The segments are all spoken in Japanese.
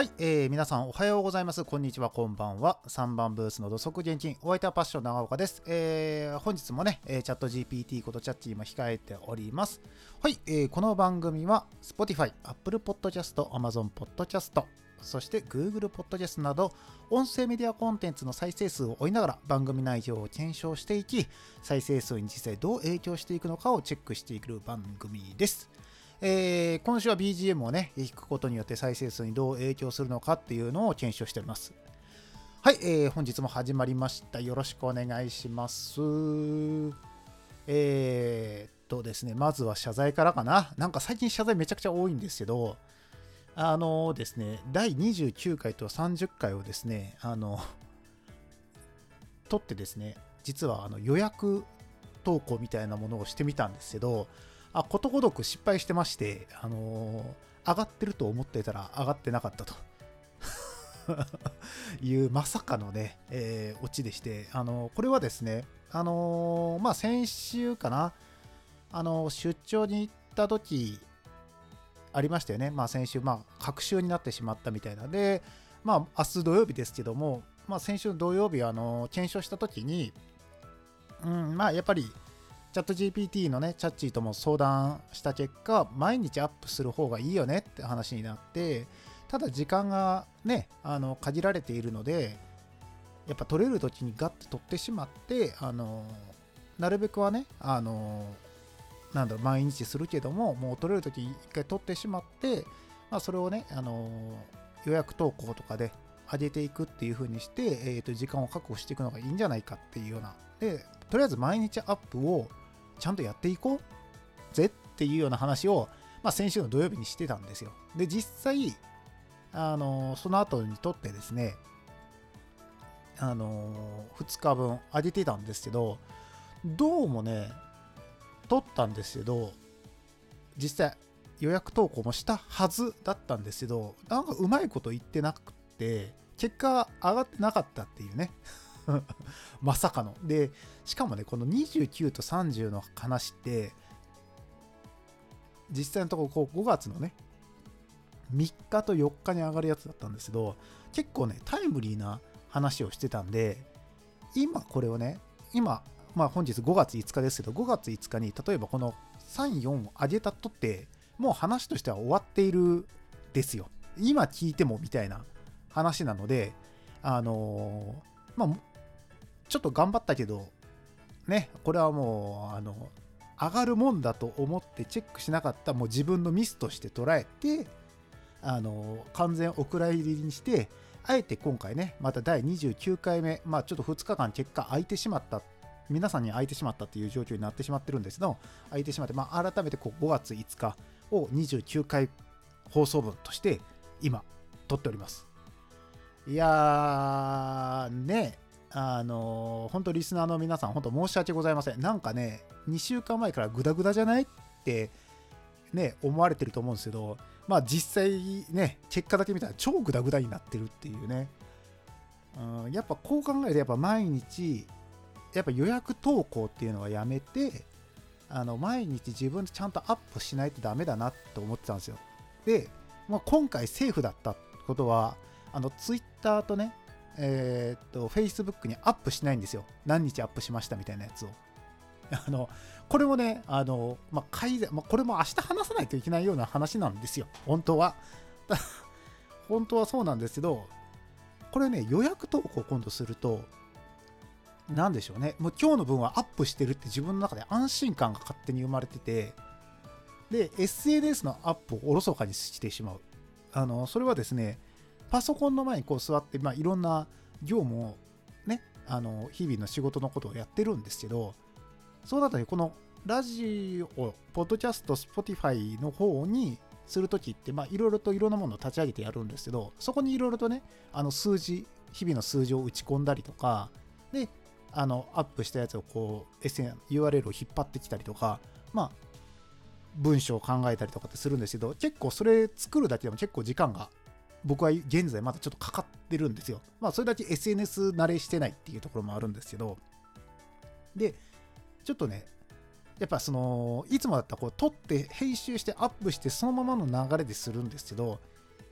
はい、えー、皆さんおはようございます。こんにちは、こんばんは。3番ブースの土足現金、お相手はパッション長岡です。えー、本日もね、チャット GPT ことチャッチーも控えております。はい、えー、この番組は Spotify、Apple Podcast、Amazon Podcast、そして Google Podcast など音声メディアコンテンツの再生数を追いながら番組内容を検証していき再生数に実際どう影響していくのかをチェックしていく番組です。えー、今週は BGM をね、弾くことによって再生数にどう影響するのかっていうのを検証しております。はい、えー、本日も始まりました。よろしくお願いします。えー、っとですね、まずは謝罪からかな。なんか最近謝罪めちゃくちゃ多いんですけど、あのですね、第29回と30回をですね、あの、取ってですね、実はあの予約投稿みたいなものをしてみたんですけど、あことごとく失敗してまして、あのー、上がってると思ってたら上がってなかったと いうまさかのね、えー、オチでして、あのー、これはですね、あのまあ、先週かな、あの出張に行った時ありましたよね。まあ、先週、まあ、隔週になってしまったみたいなで、まあ、明日土曜日ですけども、まあ、先週土曜日、あの検証した時に、うん、まあ、やっぱり、チャット GPT のね、チャッチーとも相談した結果、毎日アップする方がいいよねって話になって、ただ時間がね、あの限られているので、やっぱ取れる時にガッと取ってしまって、あのなるべくはね、あのなんだろう、毎日するけども、もう取れる時に一回取ってしまって、まあ、それをね、あの予約投稿とかで上げていくっていう風にして、えー、と時間を確保していくのがいいんじゃないかっていうような。で、とりあえず毎日アップをちゃんとやっていこうぜっていうような話を、まあ、先週の土曜日にしてたんですよ。で、実際、あのその後にとってですね、あの2日分上げてたんですけど、どうもね、取ったんですけど、実際予約投稿もしたはずだったんですけど、なんかうまいこと言ってなくて、結果上がってなかったっていうね。まさかの。で、しかもね、この29と30の話って、実際のところこう5月のね、3日と4日に上がるやつだったんですけど、結構ね、タイムリーな話をしてたんで、今これをね、今、まあ本日5月5日ですけど、5月5日に例えばこの3、4を上げたとって、もう話としては終わっているですよ。今聞いてもみたいな話なので、あのー、まあ、ちょっと頑張ったけど、ね、これはもう、あの、上がるもんだと思ってチェックしなかったもう自分のミスとして捉えて、あの、完全お蔵入りにして、あえて今回ね、また第29回目、まあちょっと2日間結果空いてしまった、皆さんに空いてしまったっていう状況になってしまってるんですけど、空いてしまって、まあ改めてこう5月5日を29回放送分として今撮っております。いやー、ね、あの本当リスナーの皆さん、本当申し訳ございません。なんかね、2週間前からグダグダじゃないってね、思われてると思うんですけど、まあ実際ね、結果だけ見たら超グダグダになってるっていうね。うん、やっぱこう考えると、やっぱ毎日、やっぱ予約投稿っていうのはやめて、あの毎日自分でちゃんとアップしないとダメだなと思ってたんですよ。で、まあ、今回セーフだったことは、あの Twitter とね、えー、っと、Facebook にアップしないんですよ。何日アップしましたみたいなやつを。あの、これもね、あの、まあ、改善、まあ、これも明日話さないといけないような話なんですよ。本当は。本当はそうなんですけど、これね、予約投稿今度すると、何でしょうね。もう今日の分はアップしてるって自分の中で安心感が勝手に生まれてて、で、SNS のアップをおろそかにしてしまう。あの、それはですね、パソコンの前にこう座って、まあ、いろんな業務をね、あの日々の仕事のことをやってるんですけど、そうだったこのラジオ、ポッドキャスト、スポティファイの方にするときって、まあ、いろいろといろんなものを立ち上げてやるんですけど、そこにいろいろとね、あの数字、日々の数字を打ち込んだりとか、で、あの、アップしたやつをこう、SN、URL を引っ張ってきたりとか、まあ、文章を考えたりとかってするんですけど、結構それ作るだけでも結構時間が僕は現在まだちょっとかかってるんですよ。まあ、それだけ SNS 慣れしてないっていうところもあるんですけど、で、ちょっとね、やっぱその、いつもだったらこう、撮って編集してアップしてそのままの流れでするんですけど、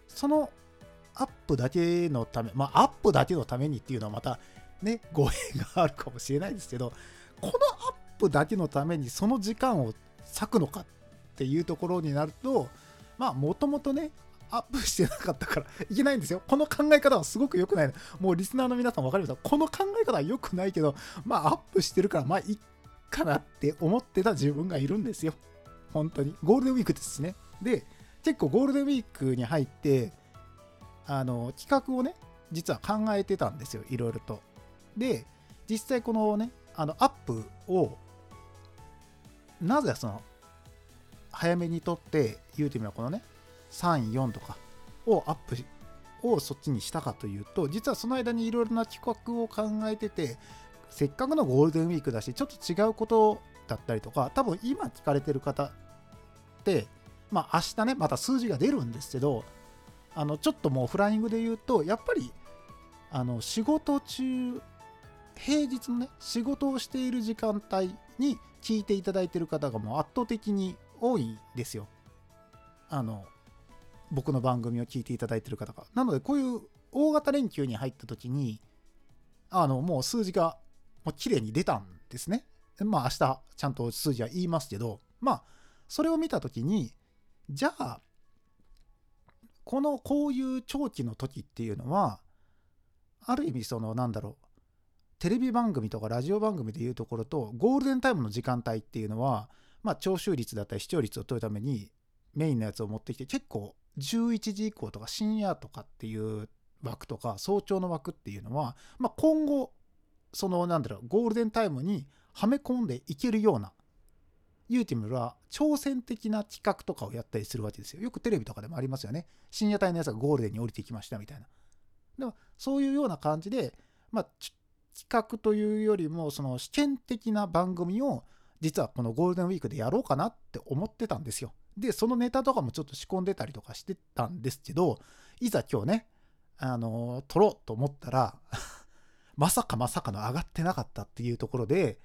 その、アップだけのため、まあ、アップだけのためにっていうのはまたね、語弊があるかもしれないですけど、このアップだけのためにその時間を割くのかっていうところになると、まあ、もともとね、アップしてなかったからいけないんですよ。この考え方はすごく良くない。もうリスナーの皆さん分かりますか？この考え方は良くないけど、まあアップしてるから、まあいっかなって思ってた自分がいるんですよ。本当に。ゴールデンウィークですね。で、結構ゴールデンウィークに入って、あの、企画をね、実は考えてたんですよ。いろいろと。で、実際このね、あの、アップを、なぜその、早めに撮って、言うてみればこのね、3、4とかをアップをそっちにしたかというと、実はその間にいろいろな企画を考えてて、せっかくのゴールデンウィークだし、ちょっと違うことだったりとか、多分今聞かれてる方って、まあ明日ね、また数字が出るんですけど、あのちょっともうフライングで言うと、やっぱりあの仕事中、平日のね、仕事をしている時間帯に聞いていただいてる方がもう圧倒的に多いんですよ。あの、僕の番組を聞いていただいてる方が。なので、こういう大型連休に入った時に、あの、もう数字がもう綺麗に出たんですね。まあ明日ちゃんと数字は言いますけど、まあ、それを見た時に、じゃあ、このこういう長期の時っていうのは、ある意味そのなんだろう、テレビ番組とかラジオ番組でいうところと、ゴールデンタイムの時間帯っていうのは、まあ、聴取率だったり視聴率を取るためにメインのやつを持ってきて結構11時以降とか深夜とかっていう枠とか早朝の枠っていうのは、まあ、今後そのなんだろうゴールデンタイムにはめ込んでいけるようなユーティムは挑戦的な企画とかをやったりするわけですよ。よくテレビとかでもありますよね。深夜帯のやつがゴールデンに降りてきましたみたいな。でもそういうような感じで、まあ、企画というよりもその試験的な番組を実はこのゴールデンウィークでやろうかなって思ってたんですよ。で、そのネタとかもちょっと仕込んでたりとかしてたんですけど、いざ今日ね、あの、撮ろうと思ったら まさかまさかの上がってなかったっていうところで、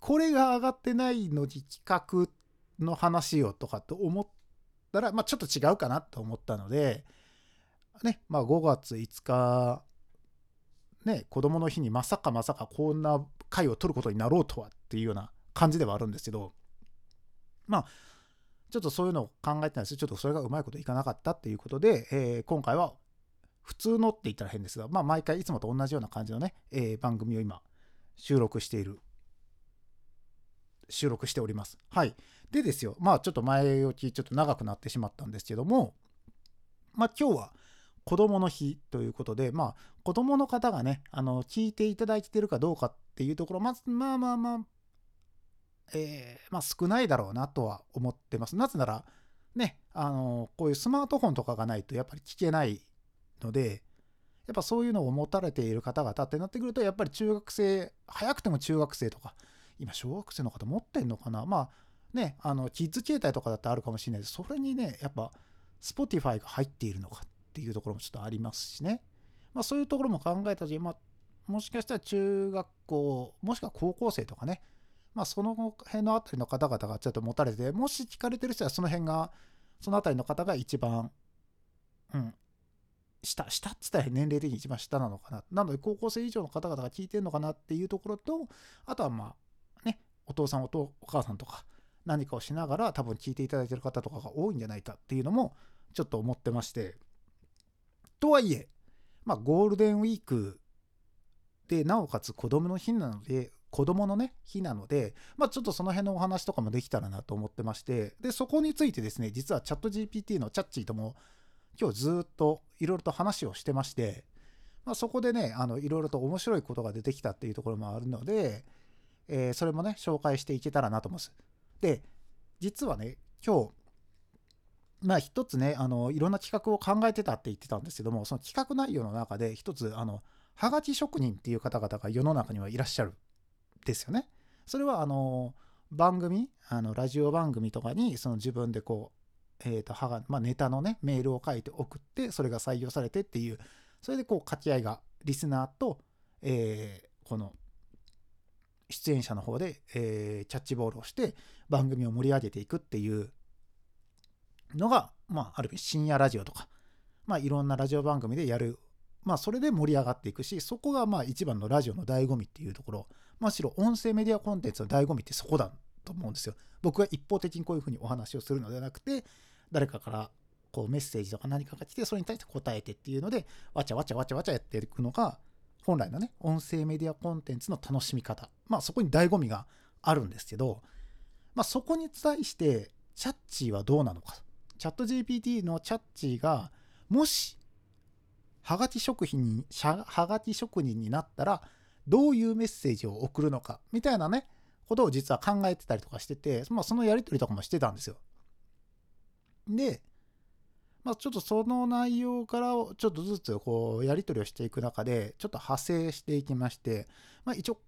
これが上がってないのに企画の話をとかと思ったら、まあちょっと違うかなと思ったので、ね、まあ5月5日、ね、子供の日にまさかまさかこんな回を取ることになろうとはっていうような感じではあるんですけど、まあ、ちょっとそういうのを考えてたんですちょっとそれがうまいこといかなかったっていうことで、えー、今回は普通のって言ったら変ですが、まあ、毎回いつもと同じような感じのね、えー、番組を今収録している収録しております。はい。でですよ、まあちょっと前置きちょっと長くなってしまったんですけども、まあ今日は子供の日ということで、まあ子供の方がね、あの、聞いていただいてるかどうかっていうところ、まず、まあまあまあ、えー、まあ、少ないだろうなとは思ってます。なぜなら、ね、あの、こういうスマートフォンとかがないとやっぱり聞けないので、やっぱそういうのを持たれている方々ってなってくると、やっぱり中学生、早くても中学生とか、今小学生の方持ってんのかな？まあね、あの、キッズ携帯とかだってあるかもしれないです。それにね、やっぱ、Spotify が入っているのかっていうところもちょっとありますしね。まあそういうところも考えた時、まあ、もしかしたら中学校、もしくは高校生とかね、まあ、その辺のあたりの方々がちょっと持たれて、もし聞かれてる人はその辺が、そのあたりの方が一番、うん、下、下っつったら年齢的に一番下なのかな。なので、高校生以上の方々が聞いてるのかなっていうところと、あとはまあ、ね、お父さん、お父お母さんとか、何かをしながら多分聞いていただいてる方とかが多いんじゃないかっていうのも、ちょっと思ってまして。とはいえ、まあ、ゴールデンウィークで、なおかつ子供の日なので、子供のね、日なので、まあ、ちょっとその辺のお話とかもできたらなと思ってまして、で、そこについてですね、実はチャット GPT のチャッチーとも今日ずっといろいろと話をしてまして、まあ、そこでね、あの、いろいろと面白いことが出てきたっていうところもあるので、えー、それもね、紹介していけたらなと思います。で、実はね、今日、まあ一つね、あの、いろんな企画を考えてたって言ってたんですけども、その企画内容の中で一つ、あの、はがき職人っていう方々が世の中にはいらっしゃるですよね。それはあの番組あのラジオ番組とかにその自分でこう、えーとはがまあ、ネタのねメールを書いて送ってそれが採用されてっていうそれでこう掛け合いがリスナーと、えー、この出演者の方で、えー、キャッチボールをして番組を盛り上げていくっていうのが、まあ、ある意味深夜ラジオとか、まあ、いろんなラジオ番組でやる、まあ、それで盛り上がっていくしそこがまあ一番のラジオの醍醐味っていうところむしろ音声メディアコンテンツの醍醐味ってそこだと思うんですよ。僕が一方的にこういうふうにお話をするのではなくて誰かからこうメッセージとか何かが来てそれに対して答えてっていうのでわちゃわちゃわちゃわちゃやっていくのが本来のね音声メディアコンテンツの楽しみ方まあそこに醍醐味があるんですけどまあそこに対してチャッチーはどうなのかチャット GPT のチャッチーがもしはがき職人にはがき職人になったらどういうメッセージを送るのかみたいなねことを実は考えてたりとかしてて、まあ、そのやり取りとかもしてたんですよ。で、まあ、ちょっとその内容からちょっとずつこうやり取りをしていく中でちょっと派生していきまして、まあ、一応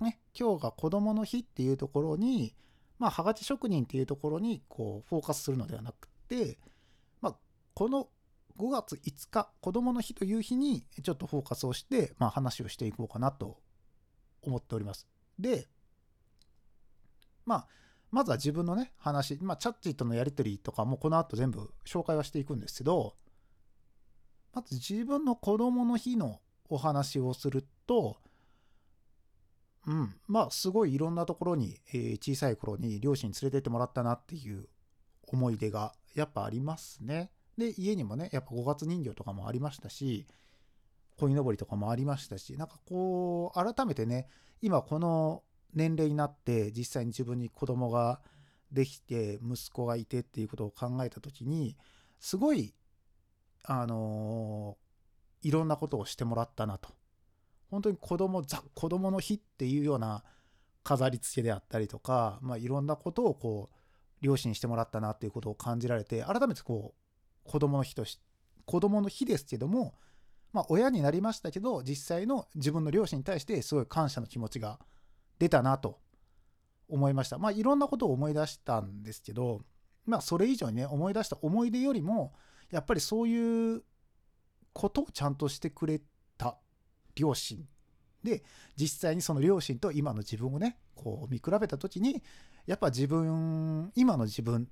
ね今日が子どもの日っていうところにまあはがき職人っていうところにこうフォーカスするのではなくて、まあ、この5月5日子どもの日という日にちょっとフォーカスをして、まあ、話をしていこうかなと思っております。でまあ、まずは自分のね、話、まあ、チャッチーとのやり取りとかもこの後全部紹介はしていくんですけど、まず自分の子供の日のお話をすると、うん、まあ、すごいいろんなところに、えー、小さい頃に両親に連れてってもらったなっていう思い出がやっぱありますね。で、家にもね、やっぱ5月人形とかもありましたし、鯉のぼりとかもありましたし、なんかこう、改めてね、今この年齢になって実際に自分に子供ができて息子がいてっていうことを考えた時にすごいあのいろんなことをしてもらったなと。本当に子供ザ子供の日っていうような飾り付けであったりとか、まあ、いろんなことをこう両親にしてもらったなっていうことを感じられて改めてこう子供の日とし子供の日ですけどもまあ親になりましたけど実際の自分の両親に対してすごい感謝の気持ちが出たなと思いました。まあいろんなことを思い出したんですけど、まあそれ以上にね、思い出した思い出よりも、やっぱりそういうことをちゃんとしてくれた両親で、実際にその両親と今の自分をね、こう見比べた時に、やっぱ自分、今の自分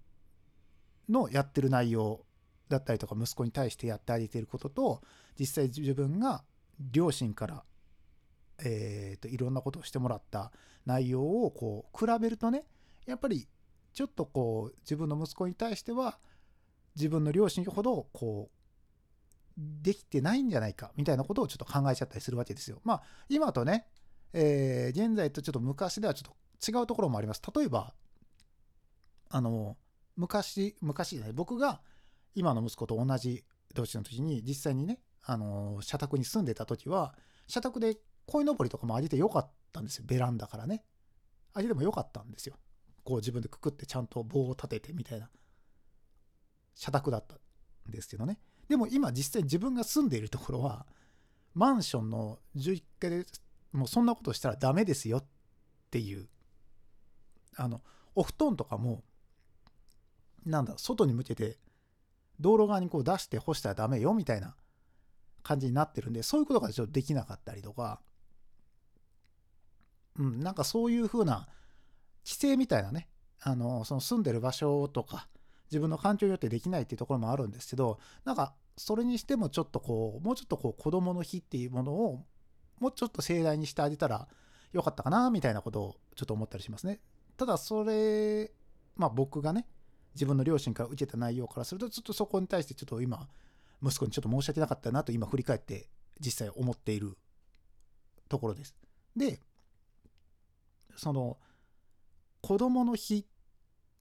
のやってる内容だったりとか、息子に対してやってあげてることと、実際自分が両親からえーと、いろんなことをしてもらった内容をこう比べるとねやっぱりちょっとこう自分の息子に対しては自分の両親ほどこうできてないんじゃないかみたいなことをちょっと考えちゃったりするわけですよ。まあ今とね、えー、現在とちょっと昔ではちょっと違うところもあります。例えばあの昔昔ね僕が今の息子と同じ年の時に実際にねあの社宅に住んでた時は社宅で鯉のぼりとかもあげてよかったんですよ。ベランダからね。あげてもよかったんですよ。こう自分でくくってちゃんと棒を立ててみたいな。社宅だったんですけどね。でも今実際自分が住んでいるところはマンションの11階でもうそんなことしたらダメですよっていうあのお布団とかもなんだ外に向けて道路側にこう出して干したらダメよみたいな感じになってるんでそういうことがちょっとできなかったりとかうん、なんかそういう風な規制みたいなね、あの、その住んでる場所とか、自分の環境によってできないっていうところもあるんですけど、なんか、それにしてもちょっとこう、もうちょっとこう、子供の日っていうものを、もうちょっと盛大にしてあげたらよかったかな、みたいなことをちょっと思ったりしますね。ただ、それ、まあ僕がね、自分の両親から受けた内容からすると、ちょっとそこに対してちょっと今、息子にちょっと申し訳なかったなと今振り返って実際思っているところです。で、その子供の日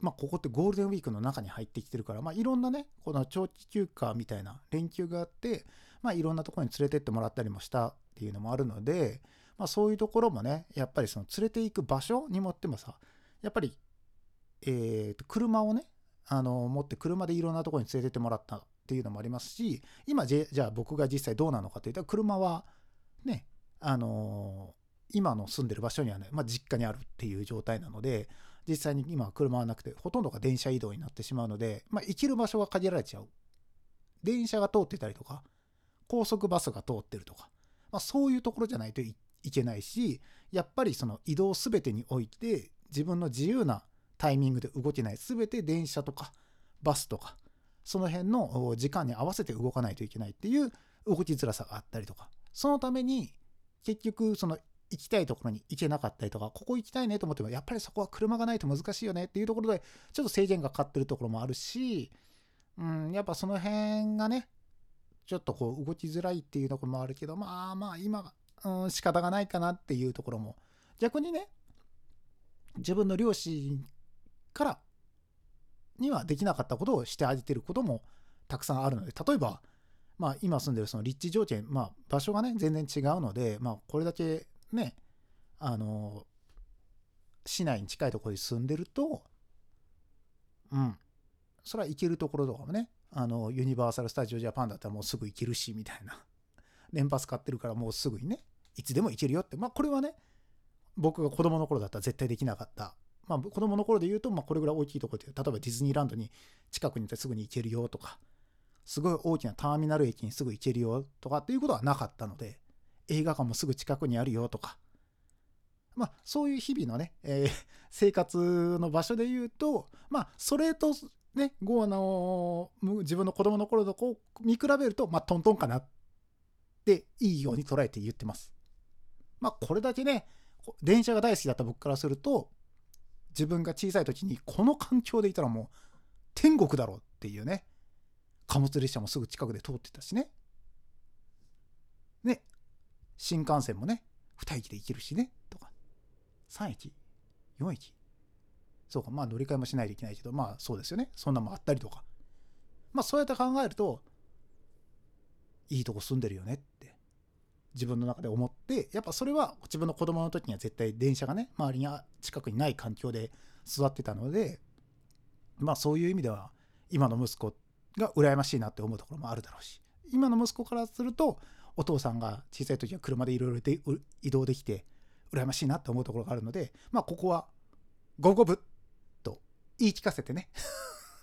まあ、ここってゴールデンウィークの中に入ってきてるから、まあ、いろんなね、この長期休暇みたいな連休があって、まあ、いろんなところに連れてってもらったりもしたっていうのもあるので、まあ、そういうところもね、やっぱりその連れて行く場所にもってもさ、やっぱり、えー、と車をね、あの持って車でいろんなところに連れてってもらったっていうのもありますし、今じゃあ僕が実際どうなのかといったら、車はね、あの今の住んでる場所にはね、まあ、実家にあるっていう状態なので、実際に今は車はなくて、ほとんどが電車移動になってしまうので、まあ、行ける場所が限られちゃう。電車が通ってたりとか、高速バスが通ってるとか、まあ、そういうところじゃないといけないし、やっぱりその移動すべてにおいて、自分の自由なタイミングで動けない、すべて電車とかバスとか、その辺の時間に合わせて動かないといけないっていう動きづらさがあったりとか。そのために結局その行きたいところに行けなかったりとかここ行きたいねと思ってもやっぱりそこは車がないと難しいよねっていうところでちょっと制限がかかってるところもあるし、うん、やっぱその辺がねちょっとこう動きづらいっていうところもあるけどまあまあ今、うん、仕方がないかなっていうところも。逆にね自分の両親からにはできなかったことをしてあげてることもたくさんあるので例えばまあ、今住んでるその立地条件、まあ、場所がね全然違うので、まあ、これだけねあの市内に近いところに住んでるとうんそれは行けるところとかもねあのユニバーサル・スタジオ・ジャパンだったらもうすぐ行けるしみたいな。年パス買ってるからもうすぐにねいつでも行けるよって。まあこれはね僕が子供の頃だったら絶対できなかったまあ子供の頃で言うとまあこれぐらい大きいところで例えばディズニーランドに近くにいてすぐに行けるよとかすごい大きなターミナル駅にすぐ行けるよとかっていうことはなかったので、映画館もすぐ近くにあるよとか、まあそういう日々のね、えー、生活の場所で言うと、まあそれとね、ゴーの自分の子供の頃とこう見比べると、まあトントンかなっていいように捉えて言ってます。まあこれだけね、電車が大好きだった僕からすると、自分が小さい時にこの環境でいたらもう天国だろうっていうね、貨物列車もすぐ近くで通ってたしね。ね、新幹線もね、2駅で行けるしね、とか。3駅 ?4 駅そうか、まあ乗り換えもしないといけないけど、まあそうですよね。そんなもあったりとか。まあそうやって考えると、いいとこ住んでるよね自分の中で思ってやっぱそれは自分の子供の時には絶対電車がね周りに近くにない環境で育ってたのでまあそういう意味では今の息子が羨ましいなって思うところもあるだろうし今の息子からするとお父さんが小さい時は車でいろいろ移動できて羨ましいなって思うところがあるのでまあここは五五分と言い聞かせてね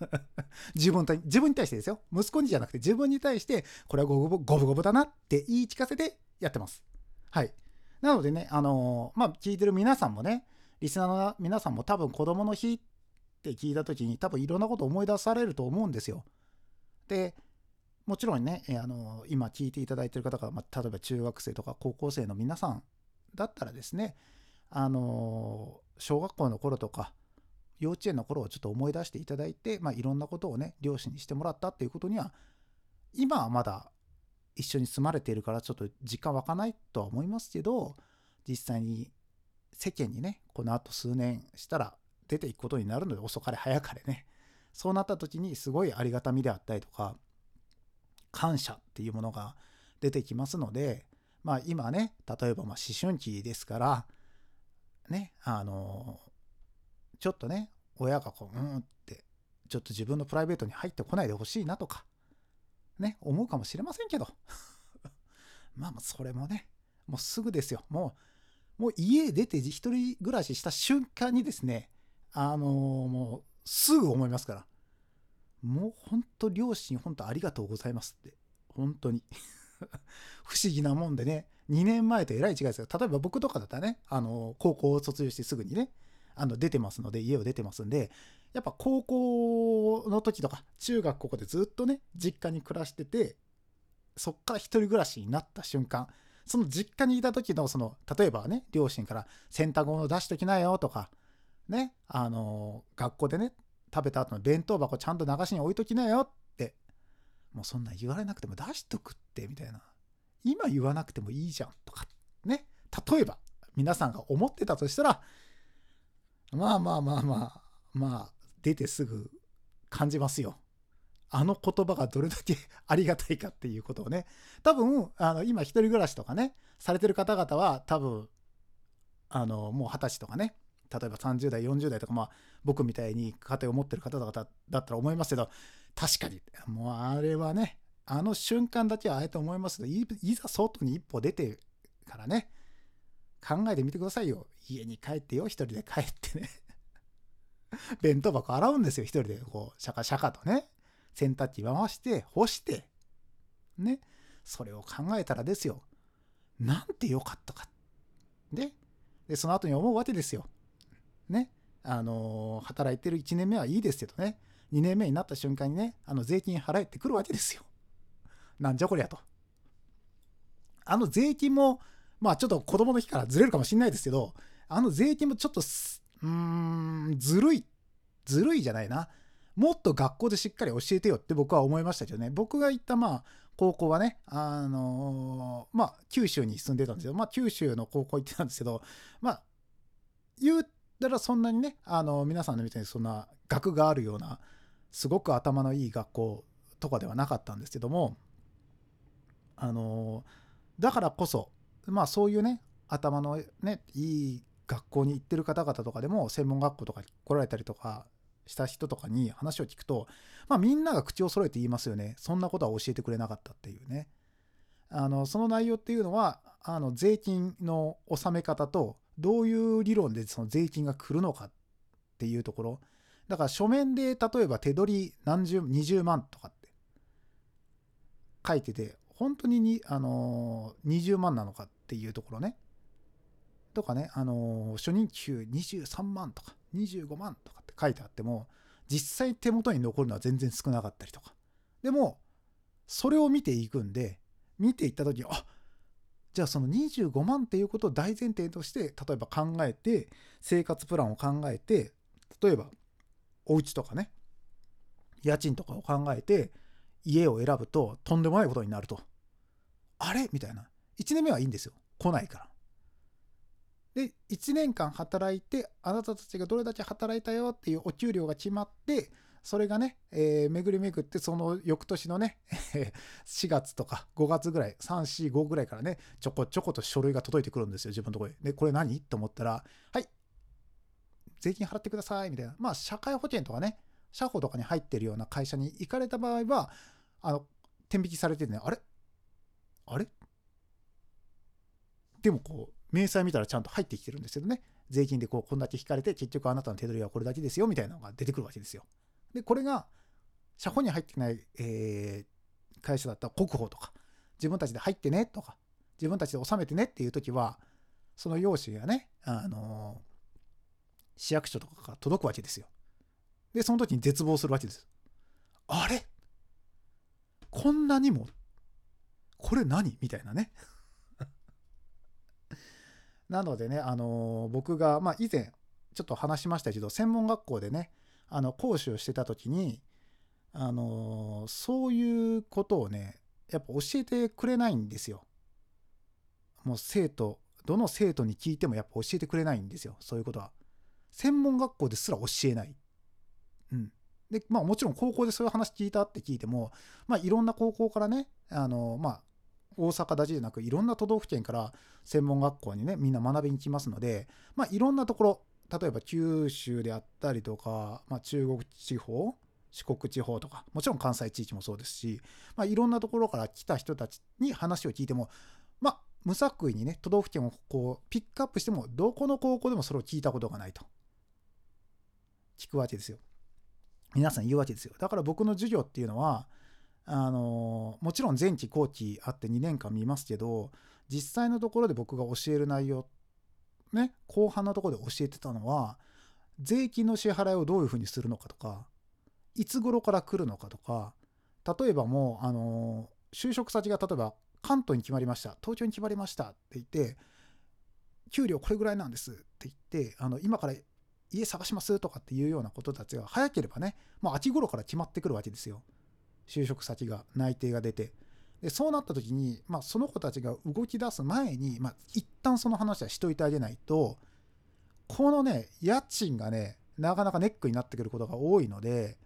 自分自分に対してですよ。息子にじゃなくて自分に対してこれは五分五分だなって言い聞かせてやってます。はい。なのでねあのー、まあ聞いてる皆さんもねリスナーの皆さんも多分子供の日って聞いた時に多分いろんなこと思い出されると思うんですよ。でもちろんね、あの今聞いていただいてる方が、まあ、例えば中学生とか高校生の皆さんだったらですねあの小学校の頃とか幼稚園の頃をちょっと思い出していただいて、まあ、いろんなことをね両親にしてもらったっていうことには今はまだ一緒に住まれているからちょっと実感湧かないとは思いますけど実際に世間にねこのあと数年したら出ていくことになるので遅かれ早かれね。そうなった時にすごいありがたみであったりとか感謝っていうものが出てきますのでまあ今ね例えばま思春期ですからねあのちょっとね親がこううんってちょっと自分のプライベートに入ってこないでほしいなとかね思うかもしれませんけど まあそれもねもうすぐですよもうもう家出て一人暮らしした瞬間にですねあのもうすぐ思いますから。もう本当両親本当ありがとうございますって。本当に 不思議なもんでね、2年前とえらい違いですよ。例えば僕とかだったらね、あの、高校を卒業してすぐにね、あの、出てますので、家を出てますんで、やっぱ高校の時とか、中学ここでずっとね、実家に暮らしてて、そっから一人暮らしになった瞬間、その実家にいた時の、その、例えばね、両親から洗濯物出しときなよとか、ね、あの、学校でね、食べた後の弁当箱ちゃんと流しに置いときなよって、もうそんな言われなくても出しとくって、みたいな。今言わなくてもいいじゃん、とか、ね。例えば、皆さんが思ってたとしたら、まあまあまあまあ、まあ、出てすぐ感じますよ。あの言葉がどれだけありがたいかっていうことをね。多分、あの今一人暮らしとかね、されてる方々は多分、あの、もう二十歳とかね、例えば30代40代とかまあ僕みたいに家庭を持ってる方々だったら思いますけど確かにもうあれはねあの瞬間だけはあえて思いますけどいざ外に一歩出てからね考えてみてくださいよ家に帰ってよ一人で帰ってね 弁当箱洗うんですよ。一人でこうシャカシャカとね。洗濯機回して干して。ね。それを考えたらですよ。なんて良かったか。ででその後に思うわけですよ。ね、あの働いてる1年目はいいですけどね、2年目になった瞬間にね、あの税金払えてくるわけですよ。なんじゃこりゃと。あの税金も、まあちょっと子供の日からずれるかもしれないですけど、あの税金もちょっと、うーん、ずるい。ずるいじゃないな。もっと学校でしっかり教えてよって僕は思いましたけどね。僕が行ったまあ高校はね、あのー、まあ九州に住んでたんですよ。まあ九州の高校行ってたんですけど、まあ言ったらそんなにね、あの皆さんのみたいにそんな学があるような、すごく頭のいい学校とかではなかったんですけども、あのー、だからこそ、まあそういうね、頭のね、いい学校に行ってる方々とかでも、専門学校とかに来られたりとかした人とかに話を聞くと、まあみんなが口を揃えて言いますよね。そんなことは教えてくれなかったっていうね。あの、その内容っていうのは、あの、税金の納め方と、どういう理論でその税金が来るのかっていうところ。だから書面で例えば手取り何十、20万とかって書いてて、本当にに、あの20万なのかっていうところね。とかね、あの初任給23万とか25万とかって書いてあっても、実際手元に残るのは全然少なかったりとか。でも、それを見ていくんで、見ていった時あじゃあその25万っていうことを大前提として、例えば考えて、生活プランを考えて、例えば、お家とかね、家賃とかを考えて、家を選ぶととんでもないことになると。あれ？みたいな。1年目はいいんですよ。来ないから。で、1年間働いて、あなたたちがどれだけ働いたよっていうお給料が決まって、それがね、えー、巡り巡って、その翌年のね、4月とか5月ぐらい、3、4、5ぐらいからね、ちょこちょこと書類が届いてくるんですよ、自分のところに。で、これ何？と思ったら、はい、税金払ってください、みたいな。まあ、社会保険とかね、社保とかに入ってるような会社に行かれた場合は、あの、天引きされてね、あれ？あれ？でもこう、明細見たらちゃんと入ってきてるんですけどね、税金でこう、こんだけ引かれて、結局あなたの手取りはこれだけですよ、みたいなのが出てくるわけですよ。で、これが、社保に入ってない、えー、会社だったら国保とか、自分たちで入ってねとか、自分たちで納めてねっていう時は、その用紙がね、あのー、市役所とかから届くわけですよ。で、その時に絶望するわけです。あれ？こんなにも、これ何？みたいなね。なのでね、あの、僕が、まあ、以前、ちょっと話しましたけど、専門学校でね、あの講師をしてた時に、あの、そういうことをね、やっぱ教えてくれないんですよ。もう生徒、どの生徒に聞いてもやっぱ教えてくれないんですよ。そういうことは。専門学校ですら教えない。うん。で、まあもちろん高校でそういう話聞いたって聞いても、まあいろんな高校からね、あの、まあ大阪だけじゃなくいろんな都道府県から専門学校にね、みんな学びに来ますので、まあいろんなところ、例えば九州であったりとか、まあ、中国地方四国地方とかもちろん関西地域もそうですし、まあ、いろんなところから来た人たちに話を聞いてもまあ無作為にね都道府県をこうピックアップしてもどこの高校でもそれを聞いたことがないと。聞くわけですよ。皆さん言うわけですよ。だから僕の授業っていうのはあのもちろん前期後期あって2年間見ますけど実際のところで僕が教える内容ね、後半のところで教えてたのは、税金の支払いをどういうふうにするのかとか、いつ頃から来るのかとか、例えばもう、あの就職先が例えば関東に決まりました、東京に決まりましたって言って、給料これぐらいなんですって言って、あの今から家探しますとかっていうようなことたちが早ければね、もう秋頃から決まってくるわけですよ。就職先が、内定が出て。でそうなった時に、まあ、その子たちが動き出す前に、まあ、一旦その話はしといてあげないとこのね家賃がねなかなかネックになってくることが多いので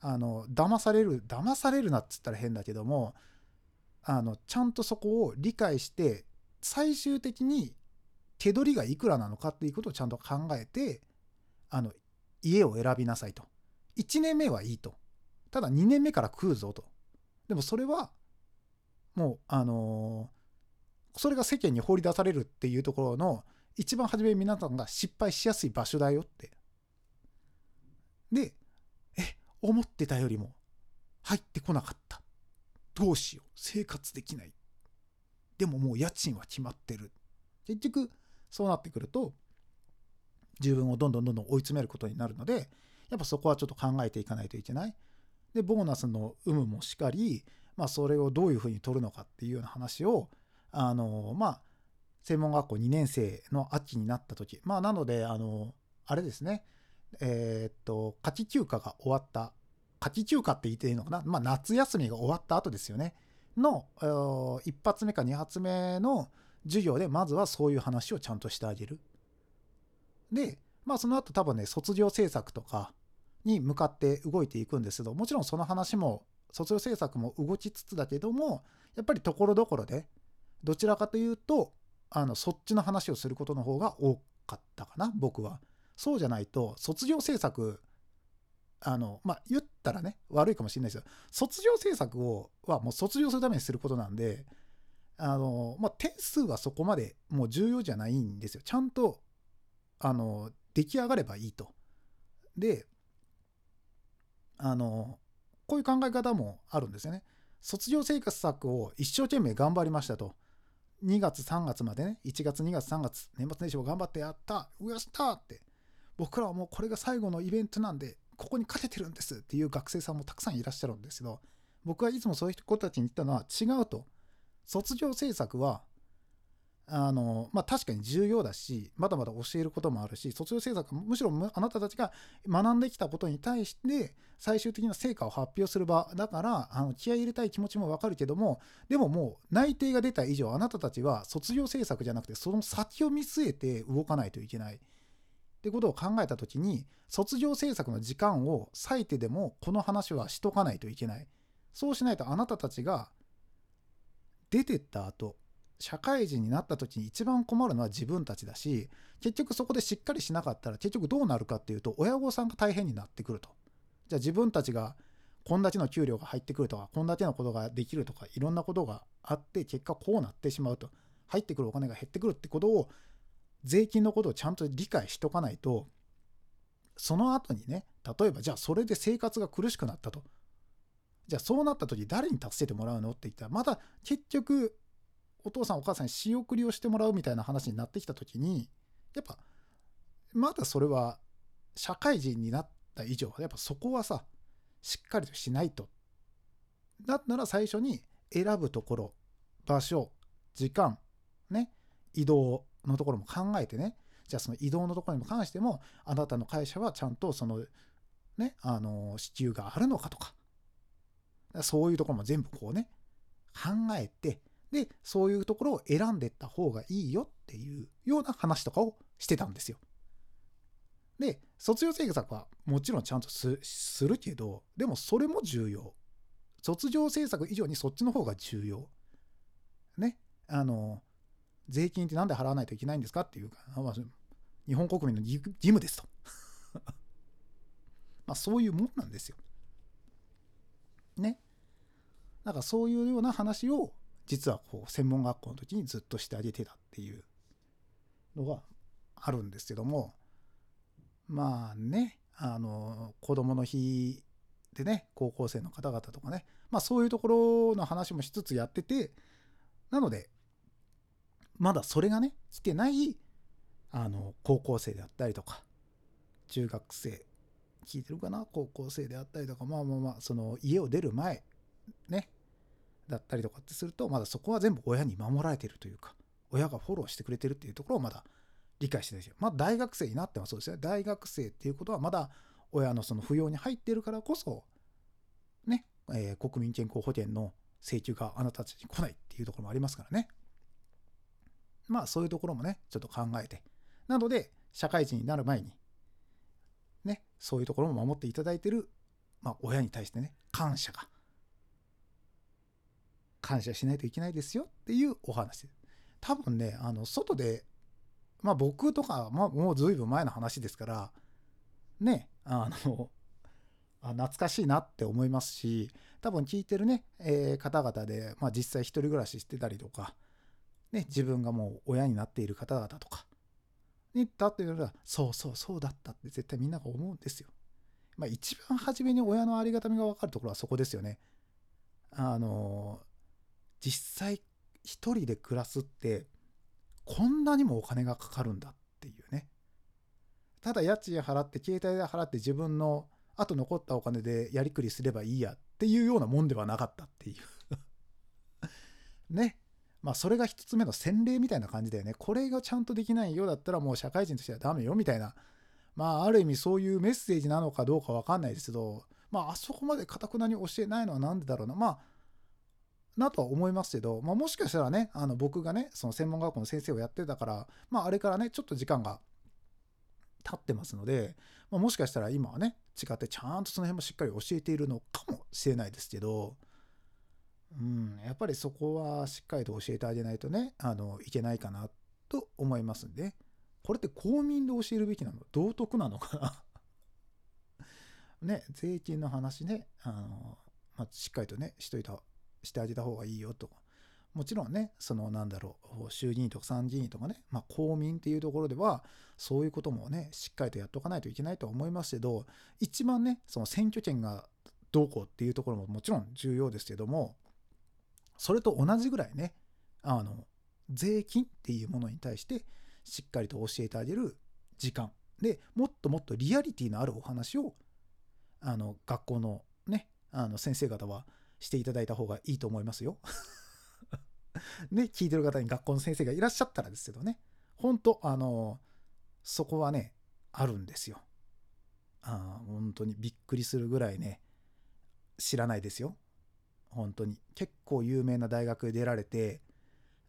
あの騙される騙されるなっつったら変だけどもあのちゃんとそこを理解して最終的に手取りがいくらなのかっていうことをちゃんと考えてあの家を選びなさいと1年目はいいとただ2年目から食うぞとでもそれはもうあのー、それが世間に放り出されるっていうところの一番初め皆さんが失敗しやすい場所だよって。で、え、思ってたよりも入ってこなかった。どうしよう。生活できない。でももう家賃は決まってる。結局、そうなってくると、自分をどんどんどんどん追い詰めることになるので、やっぱそこはちょっと考えていかないといけない。で、ボーナスの有無もしかり、まあ、それをどういうふうに取るのかっていうような話を、あの、まあ、専門学校2年生の秋になった時、まあ、なので、あの、あれですね、えー、っと、夏季休暇が終わった、夏季休暇って言っていいのかな、まあ、夏休みが終わった後ですよね、の、1発目か2発目の授業で、まずはそういう話をちゃんとしてあげる。で、まあ、その後多分ね、卒業制作とかに向かって動いていくんですけど、もちろんその話も、卒業制作も動きつつだけども、やっぱりところどころで、どちらかというと、あの、そっちの話をすることの方が多かったかな、僕は。そうじゃないと、卒業制作、あの、まあ、言ったらね、悪いかもしれないですよ。卒業制作を、はもう卒業するためにすることなんで、あの、まあ、点数はそこまでもう重要じゃないんですよ。ちゃんと、あの、出来上がればいいと。で、あの、こういう考え方もあるんですよね。卒業生活作を一生懸命頑張りましたと。2月3月までね、1月2月3月、年末年始を頑張ってやった、うやしたって、僕らはもうこれが最後のイベントなんで、ここに勝ててるんですっていう学生さんもたくさんいらっしゃるんですけど、僕はいつもそういう子たちに言ったのは違うと。卒業制作はあのまあ、確かに重要だしまだまだ教えることもあるし卒業制作むしろあなたたちが学んできたことに対して最終的な成果を発表する場だからあの気合い入れたい気持ちもわかるけどもでももう内定が出た以上あなたたちは卒業制作じゃなくてその先を見据えて動かないといけない。ってことを考えた時に卒業制作の時間を割いてでもこの話はしとかないといけない。そうしないとあなたたちが出てった後社会人になった時に一番困るのは自分たちだし結局そこでしっかりしなかったら結局どうなるかっていうと親御さんが大変になってくると。じゃあ自分たちがこんだけの給料が入ってくるとかこんだけのことができるとかいろんなことがあって結果こうなってしまうと。入ってくるお金が減ってくるってことを税金のことをちゃんと理解しとかないとその後にね例えばじゃあそれで生活が苦しくなったと。じゃあそうなった時誰に助けてもらうのって言ったらまた結局お父さんお母さんに仕送りをしてもらうみたいな話になってきた時にやっぱまだそれは社会人になった以上やっぱそこはさしっかりとしないと。だったら最初に選ぶところ場所時間ね移動のところも考えてね。じゃあその移動のところにも関してもあなたの会社はちゃんとそのねあの支給があるのかとか。そういうところも全部こうね考えてで、そういうところを選んでった方がいいよっていうような話とかをしてたんですよ。で、卒業制作はもちろんちゃんとするけど、でもそれも重要。卒業制作以上にそっちの方が重要。ね。あの、税金って何で払わないといけないんですかっていうか、まあ、日本国民の義務ですと。まあそういうもんなんですよ。ね。なんかそういうような話を実はこう専門学校の時にずっとしてあげてたっていうのがあるんですけどもまあねあの子どもの日でね高校生の方々とかねまあそういうところの話もしつつやっててなのでまだそれがね来てないあの高校生であったりとか中学生聞いてるかな？高校生であったりとかまあまあまあその家を出る前ねだったりとかってするとまだそこは全部親に守られてるというか親がフォローしてくれてるっていうところをまだ理解してないですよ。まあ大学生になってもそうですよね。大学生っていうことはまだ親のその扶養に入ってるからこそね、えー、国民健康保険の請求があなたたちに来ないっていうところもありますからね。まあそういうところもね、ちょっと考えて。なので、社会人になる前に、ね、そういうところも守っていただいてる、まあ親に対してね、感謝が感謝しないといけないですよっていうお話多分ねあの外でまあ僕とか、まあ、もう随分前の話ですからねあの懐かしいなって思いますし多分聞いてるね、えー、方々で、まあ、実際一人暮らししてたりとか、ね、自分がもう親になっている方々とかにだっていうのはそうそうそうだったって絶対みんなが思うんですよ。まあ、一番初めに親のありがたみが分かるところはそこですよね。あの実際一人で暮らすってこんなにもお金がかかるんだっていうね。ただ家賃払って携帯で払って自分のあと残ったお金でやりくりすればいいやっていうようなもんではなかったっていう。ね。まあそれが一つ目の洗礼みたいな感じだよね。これがちゃんとできないようだったらもう社会人としてはダメよみたいな。まあある意味そういうメッセージなのかどうかわかんないですけどまああそこまでかたくなに教えないのは何でだろうな。まあなとは思いますけど、まあ、もしかしたらねあの僕がねその専門学校の先生をやってたからまああれからねちょっと時間が経ってますので、まあ、もしかしたら今はね違ってちゃんとその辺もしっかり教えているのかもしれないですけど、うん、やっぱりそこはしっかりと教えてあげないとねあのいけないかなと思いますんでこれって公民で教えるべきなの？道徳なのかな？ね税金の話ねあの、まあ、しっかりとねしといたしてあげた方がいいよと。もちろんね、そのなんだろう、衆議院とか参議院とかね、まあ公民っていうところでは、そういうこともね、しっかりとやっとかないといけないとは思いますけど、一番ね、その選挙権がどうこうっていうところももちろん重要ですけども、それと同じぐらいね、あの、税金っていうものに対してしっかりと教えてあげる時間。でもっともっとリアリティのあるお話をあの学校のねあの先生方はしていただいた方がいいと思いますよ ね、聞いてる方に学校の先生がいらっしゃったらですけどね、本当あの、そこはね、あるんですよ。あ本当にびっくりするぐらいね、知らないですよ。本当に。結構有名な大学出られて、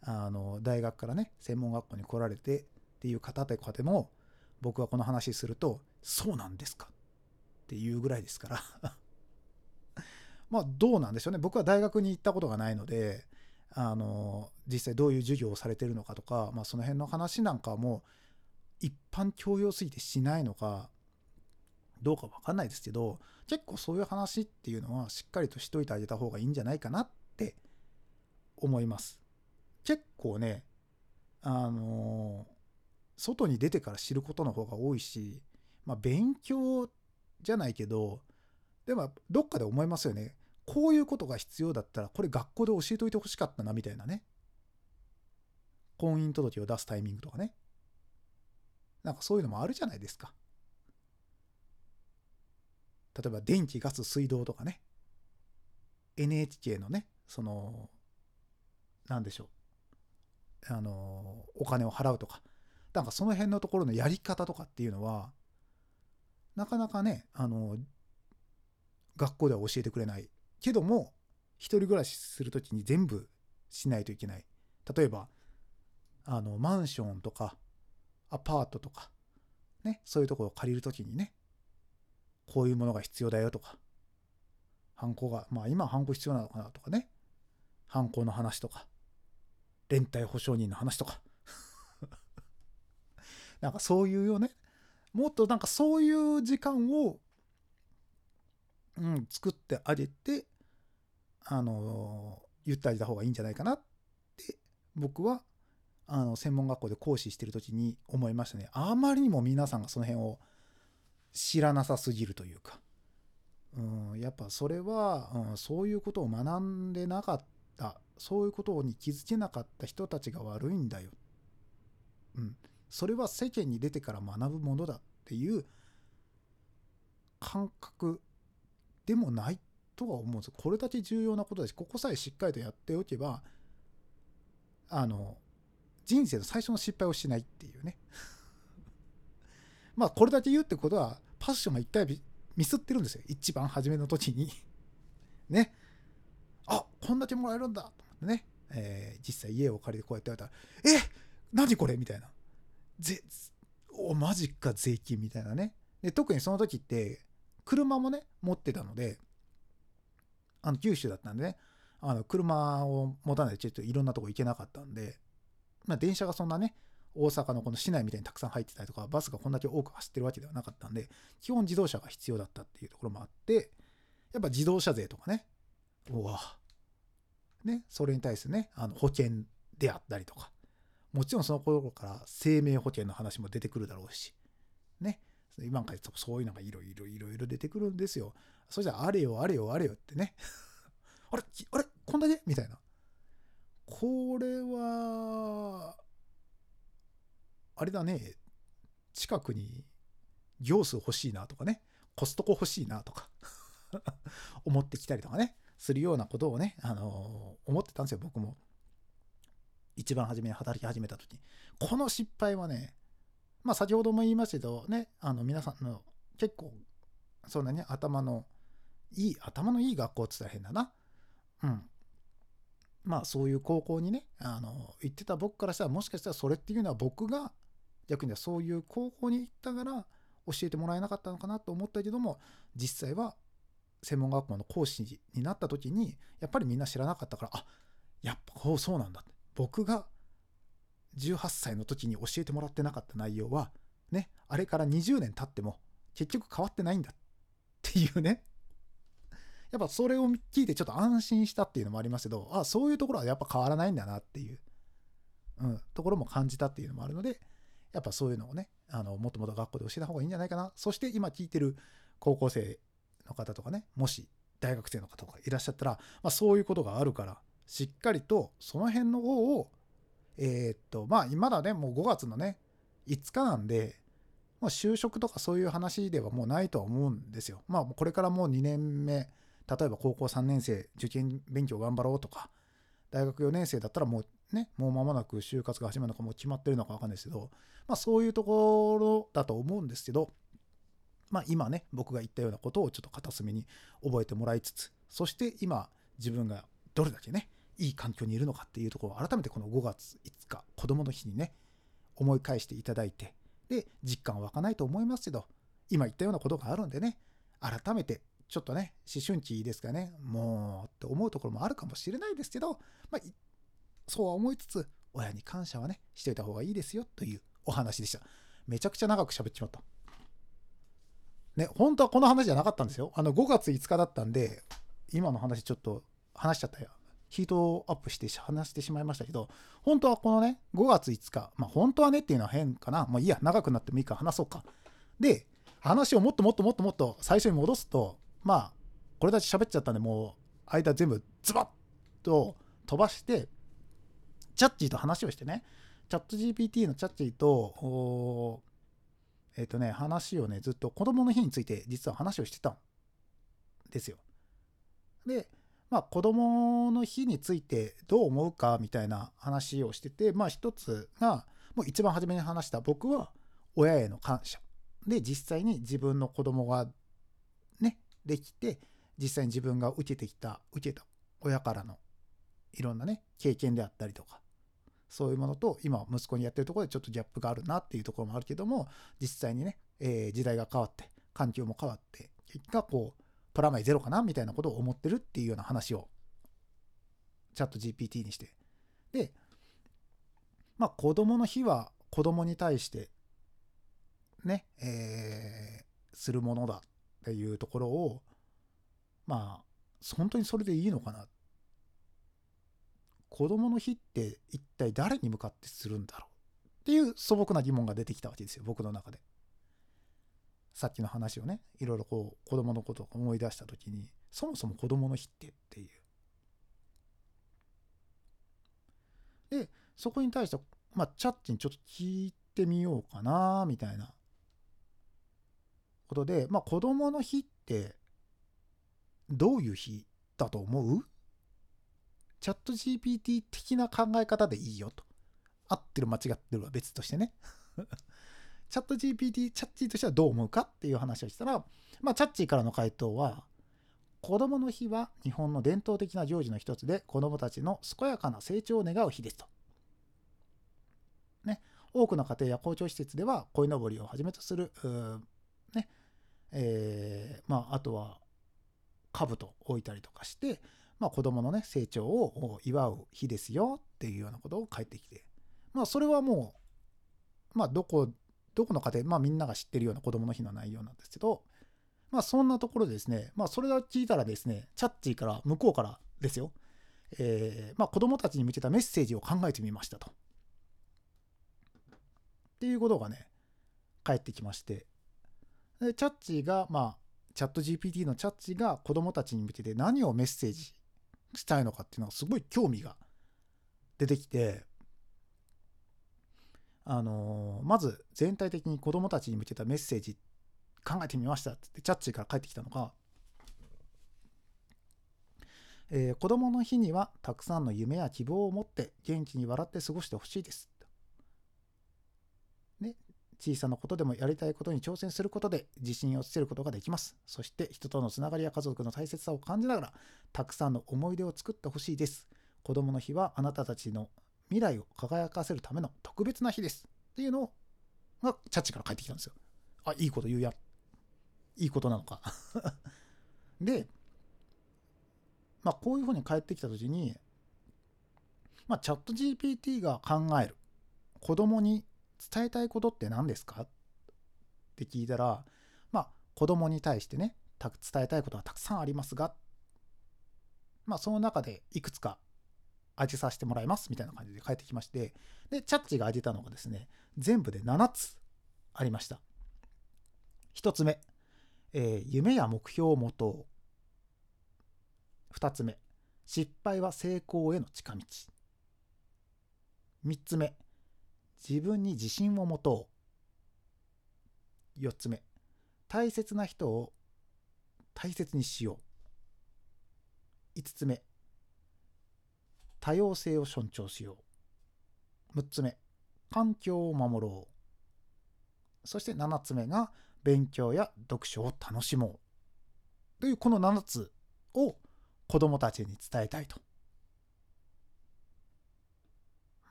あの、大学からね、専門学校に来られてっていう方とかでも、僕はこの話すると、そうなんですか？っていうぐらいですからまあ、どうなんでしょうね。僕は大学に行ったことがないので、あの実際どういう授業をされてるのかとか、まあ、その辺の話なんかも一般教養すぎてしないのかどうか分かんないですけど結構そういう話っていうのはしっかりとしといてあげた方がいいんじゃないかなって思います。結構ねあの外に出てから知ることの方が多いし、まあ、勉強じゃないけどでもどっかで思いますよねこういうことが必要だったらこれ学校で教えといてほしかったなみたいなね。婚姻届を出すタイミングとかね。なんかそういうのもあるじゃないですか。例えば電気ガス水道とかね。NHK のねその何でしょう。あのお金を払うとか。なんかその辺のところのやり方とかっていうのはなかなかねあの学校では教えてくれない。けども一人暮らしする時に全部しないといけない。例えばあのマンションとかアパートとかねそういうところを借りる時にねこういうものが必要だよとかハンコがまあ今ハンコ必要なのかなとかねハンコの話とか連帯保証人の話とか。なんかそういうよね。もっとなんかそういう時間を、うん、作ってあげてあの言ってあげた方がいいんじゃないかなって僕はあの専門学校で講師してる時に思いましたね。あまりにも皆さんがその辺を知らなさすぎるというか、うん、やっぱそれは、うん、そういうことを学んでなかったそういうことに気づけなかった人たちが悪いんだよ、うん、それは世間に出てから学ぶものだっていう感覚でもないとは思うんですこれだけ重要なことだしここさえしっかりとやっておけばあの人生の最初の失敗をしないっていうね。まあこれだけ言うってことはパッションが一回ミスってるんですよ。一番初めの時に。ね。あこんだけもらえるんだ。と思ってね、えー、実際家を借りてこうやって言われたらえ何これ？みたいな。ぜおマジか税金みたいなね。で特にその時って車もね持ってたのであの九州だったんでねあの車を持たないとちょっといろんなとこ行けなかったんで、まあ、電車がそんなね大阪のこの市内みたいにたくさん入ってたりとかバスがこんだけ多く走ってるわけではなかったんで基本自動車が必要だったっていうところもあってやっぱ自動車税とかねうわねそれに対するねあの保険であったりとかもちろんその頃から生命保険の話も出てくるだろうしね今からそういうのがいろいろいろいろ出てくるんですよ。それじゃあれよあれよあれよってね。あれあれこんだけ？みたいな。これはあれだね。近くに行数欲しいなとかね、コストコ欲しいなとか。思ってきたりとかね、するようなことをね、あのー、思ってたんですよ、僕も。一番初めに働き始めた時に。この失敗はね、まあ先ほども言いましたけどね、あの皆さんの結構、そんなに頭のいい、頭のいい学校って言ったら変だな。うん。まあそういう高校にね、あの、行ってた僕からしたらもしかしたらそれっていうのは僕が逆にそういう高校に行ったから教えてもらえなかったのかなと思ったけども、実際は専門学校の講師になった時に、やっぱりみんな知らなかったから、あ、やっぱこうそうなんだって。僕が18歳の時に教えてもらってなかった内容は、ね、あれから20年経っても結局変わってないんだっていうね。やっぱそれを聞いてちょっと安心したっていうのもありますけど、あそういうところはやっぱ変わらないんだなっていう、うん、ところも感じたっていうのもあるので、やっぱそういうのをね、あのもっともっと学校で教えた方がいいんじゃないかな。そして今聞いてる高校生の方とかね、もし大学生の方とかいらっしゃったら、まあ、そういうことがあるから、しっかりとその辺の方を、えー、っと、まあ、まだね、もう5月のね、5日なんで、まあ、就職とかそういう話ではもうないとは思うんですよ。まあ、これからもう2年目、例えば高校3年生、受験勉強頑張ろうとか、大学4年生だったらもうね、もう間もなく就活が始まるのかもう決まってるのか分かんないですけど、まあそういうところだと思うんですけど、まあ今ね、僕が言ったようなことをちょっと片隅に覚えてもらいつつ、そして今自分がどれだけね、いい環境にいるのかっていうところを改めてこの5月5日、子供の日にね、思い返していただいて、で、実感湧かないと思いますけど、今言ったようなことがあるんでね、改めてちょっとね、思春期ですかね、もうって思うところもあるかもしれないですけど、まあ、そうは思いつつ、親に感謝はね、しておいた方がいいですよというお話でした。めちゃくちゃ長く喋っちまった。ね、本当はこの話じゃなかったんですよ。あの5月5日だったんで、今の話ちょっと話しちゃったよ。ヒートアップして話してしまいましたけど、本当はこのね、5月5日、まあ本当はねっていうのは変かな。もういいや、長くなってもいいから話そうか。で、話をもっともっともっともっと最初に戻すと、まあ、これだけ喋っちゃったんで、もう間全部ズバッと飛ばして、チャッチーと話をしてね、チャット GPT のチャッチーと、えっ、ー、とね、話をね、ずっと子供の日について実は話をしてたんですよ。で、まあ子供の日についてどう思うかみたいな話をしてて、まあ一つが、もう一番初めに話した僕は親への感謝。で、実際に自分の子供がね、できて、実際に自分が受けてきた、受けた親からのいろんなね、経験であったりとか、そういうものと今息子にやってるところでちょっとギャップがあるなっていうところもあるけども実際にね、えー、時代が変わって環境も変わって結果こうプラマイゼロかなみたいなことを思ってるっていうような話をチャット GPT にして。でまあ子供の日は子供に対してね、えー、するものだっていうところをまあ本当にそれでいいのかな。子供の日って一体誰に向かってするんだろうっていう素朴な疑問が出てきたわけですよ僕の中で。さっきの話をねいろいろこう子供のことを思い出した時にそもそも子供の日ってっていうでそこに対してまあチャッチにちょっと聞いてみようかなみたいなことでまあ子供の日ってどういう日だと思う？チャット GPT 的な考え方でいいよと。合ってる間違ってるは別としてね。チャット GPT、チャッチーとしてはどう思うかっていう話をしたら、まあ、チャッチーからの回答は、子供の日は日本の伝統的な行事の一つで、子供たちの健やかな成長を願う日ですと。ね、多くの家庭や校長施設では、鯉のぼりをはじめとする、ね、えー、まあ、あとは、兜を置いたりとかして、まあ、子供のね、成長を祝う日ですよっていうようなことを書いてきて、まあ、それはもう、まあ、どこ、どこの家庭、まあ、みんなが知ってるような子供の日の内容なんですけど、まあ、そんなところでですね、まあ、それを聞いたらですね、チャッチーから向こうからですよ、えー、まあ、子供たちに向けたメッセージを考えてみましたと。っていうことがね、返ってきまして、でチャッチーが、まあ、チャット GPT のチャッチーが子供たちに向けて何をメッセージしたいのかっていうのがすごい興味が出てきて、あの、まず全体的に子どもたちに向けたメッセージ考えてみましたってチャッチーから帰ってきたのが、えー、子供の日にはたくさんの夢や希望を持って元気に笑って過ごしてほしいです。ね、小さなことでもやりたいことに挑戦することで自信をつけることができます。そして人とのつながりや家族の大切さを感じながらたくさんの思い出を作ってほしいです。子供の日はあなたたちの未来を輝かせるための特別な日です。っていうのがチャッチから帰ってきたんですよ。あ、いいこと言うや。いいことなのか で、まあ、こういうふうに返ってきた時に、まあ、チャット GPT が考える子供に伝えたいことって何ですか？って聞いたら、まあ、子供に対してね伝えたいことはたくさんありますが、まあ、その中でいくつか当てさせてもらいますみたいな感じで返ってきましてでチャッチが当てたのがですね全部で7つありました。1つ目、えー、夢や目標を持とう。2つ目失敗は成功への近道。3つ目自分に自信を持とう。4つ目大切な人を大切にしよう。5つ目多様性を尊重しよう。6つ目環境を守ろう。そして7つ目が勉強や読書を楽しもう。というこの7つを子供たちに伝えたいと。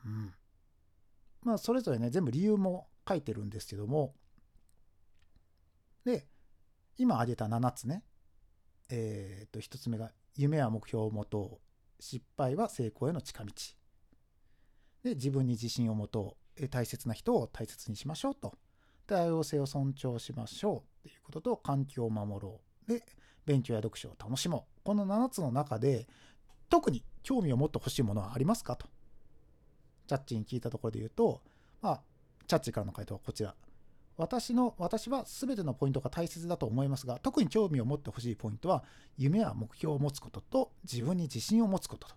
うん。まあそれぞれね全部理由も書いてるんですけども。で今挙げた7つね。えっ、と1つ目が夢や目標を持とう。失敗は成功への近道。で自分に自信を持とう。大切な人を大切にしましょうと。多様性を尊重しましょう。っていうことと環境を守ろう。で勉強や読書を楽しもう。この7つの中で特に興味を持ってほしいものはありますかと。チャッチに聞いたところで言うとまあチャッチからの回答はこちら。私の私は全てのポイントが大切だと思いますが特に興味を持ってほしいポイントは夢や目標を持つことと自分に自信を持つことと。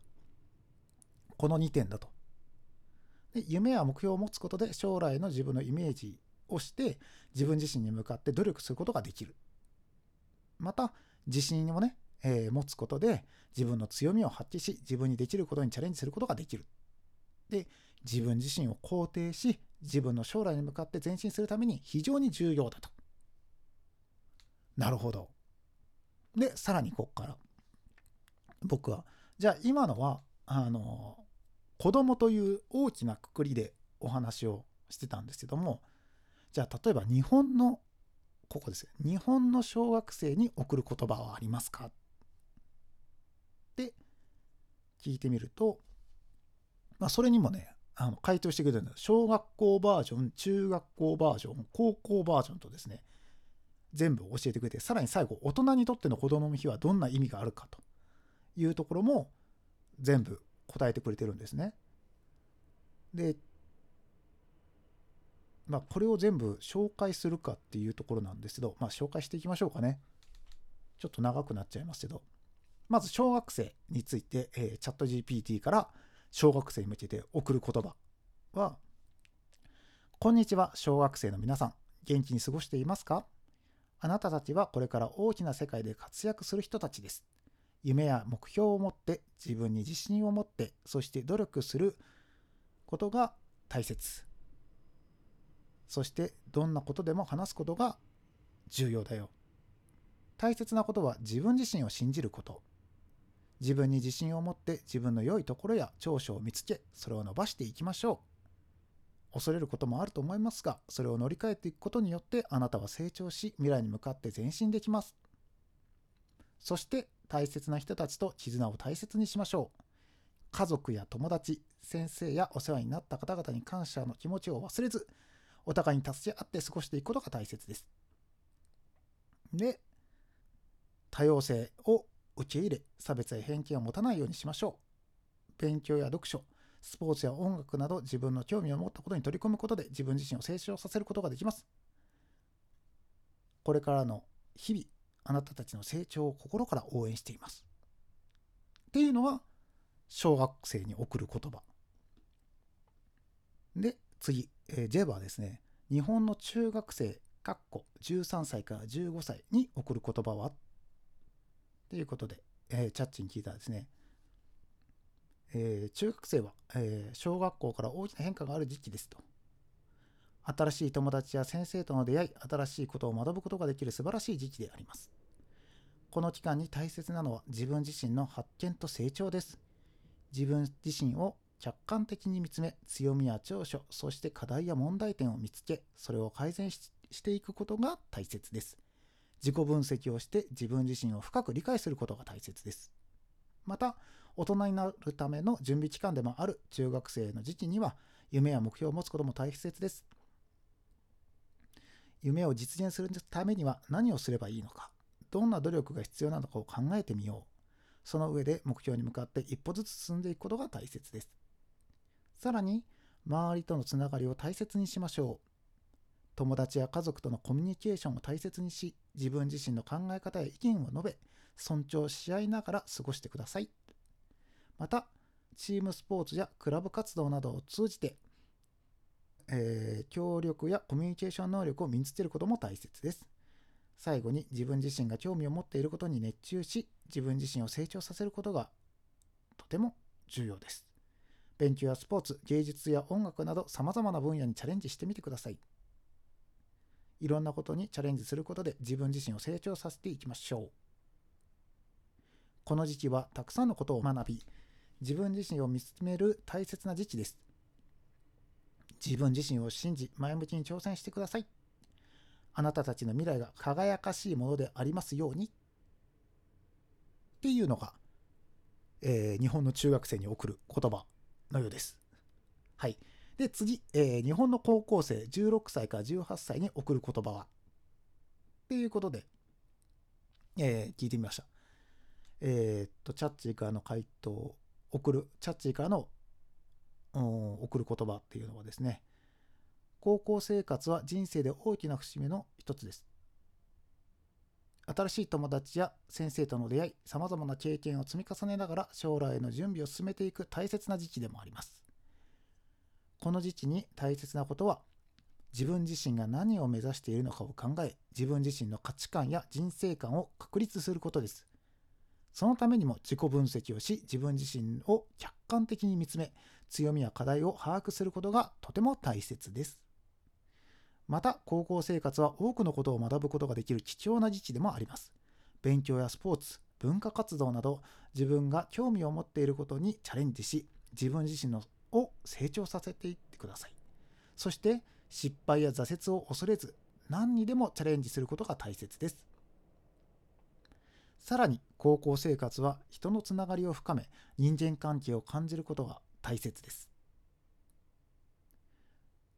この2点だと。で夢や目標を持つことで将来の自分のイメージをして自分自身に向かって努力することができる。また自信をね、えー、持つことで自分の強みを発揮し自分にできることにチャレンジすることができる。で自分自身を肯定し自分の将来に向かって前進するために非常に重要だと。なるほど。でさらにここから。僕はじゃあ今のはあの子供という大きなくくりでお話をしてたんですけどもじゃあ例えば日本のここですよ。日本の小学生に送る言葉はありますか？って聞いてみると、まあ、それにもねあの回答してくれるんです小学校バージョン中学校バージョン高校バージョンとですね全部教えてくれてさらに最後大人にとっての子供の日はどんな意味があるかというところも全部答えてくれてるんですね。でまあ、これを全部紹介するかっていうところなんですけど、まあ、紹介していきましょうかね。ちょっと長くなっちゃいますけど。まず、小学生について、えー、チャット GPT から小学生に向けて送る言葉は、こんにちは、小学生の皆さん。元気に過ごしていますかあなたたちはこれから大きな世界で活躍する人たちです。夢や目標を持って自分に自信を持ってそして努力することが大切そしてどんなことでも話すことが重要だよ。大切なことは自分自身を信じること。自分に自信を持って自分の良いところや長所を見つけ、それを伸ばしていきましょう。恐れることもあると思いますが、それを乗り換えていくことによってあなたは成長し、未来に向かって前進できます。そして大切な人たちと絆を大切にしましょう。家族や友達、先生やお世話になった方々に感謝の気持ちを忘れず、お互いに助け合って過ごしていくことが大切です。で、多様性を受け入れ、差別や偏見を持たないようにしましょう。勉強や読書、スポーツや音楽など自分の興味を持ったことに取り組むことで自分自身を成長させることができます。これからの日々、あなたたちの成長を心から応援しています。っていうのは、小学生に送る言葉。で、次、えー、ジェバはですね、日本の中学生かっこ13歳から15歳に送る言葉はということで、えー、チャッチに聞いたらですね、えー、中学生は、えー、小学校から大きな変化がある時期ですと。新しい友達や先生との出会い、新しいことを学ぶことができる素晴らしい時期であります。この期間に大切なのは自分自身の発見と成長です。自分自身を客観的に見つめ、強みや長所、そして課題や問題点を見つけ、それを改善していくことが大切です。自己分析をして自分自身を深く理解することが大切です。また、大人になるための準備期間でもある中学生の時期には、夢や目標を持つことも大切です。夢を実現するためには何をすればいいのか、どんな努力が必要なのかを考えてみよう。その上で目標に向かって一歩ずつ進んでいくことが大切です。さらに、周りとのつながりを大切にしましょう。友達や家族とのコミュニケーションを大切にし、自分自身の考え方や意見を述べ、尊重し合いながら過ごしてください。また、チームスポーツやクラブ活動などを通じて、えー、協力やコミュニケーション能力を身につけることも大切です。最後に自分自身が興味を持っていることに熱中し、自分自身を成長させることがとても重要です。勉強やスポーツ、芸術や音楽など様々な分野にチャレンジしてみてください。いろんなことにチャレンジすることで自分自身を成長させていきましょう。この時期はたくさんのことを学び、自分自身を見つめる大切な時期です。自分自身を信じ、前向きに挑戦してください。あなたたちの未来が輝かしいものでありますように。っていうのが、えー、日本の中学生に送る言葉のようです。はい。で、次、えー、日本の高校生16歳から18歳に送る言葉は？っていうことで、えー、聞いてみました。えー、っと、チャッチーからの回答、送る、チャッチーからの、うん、送る言葉っていうのはですね、高校生活は人生で大きな節目の一つです。新しい友達や先生との出会い、様々な経験を積み重ねながら将来への準備を進めていく大切な時期でもあります。この時期に大切なことは自分自身が何を目指しているのかを考え自分自身の価値観や人生観を確立することです。そのためにも自己分析をし自分自身を客観的に見つめ強みや課題を把握することがとても大切です。また高校生活は多くのことを学ぶことができる貴重な時期でもあります。勉強やスポーツ文化活動など自分が興味を持っていることにチャレンジし自分自身のを成長させていってください。そして失敗や挫折を恐れず何にでもチャレンジすることが大切です。さらに高校生活は人のつながりを深め人間関係を感じることが大切です。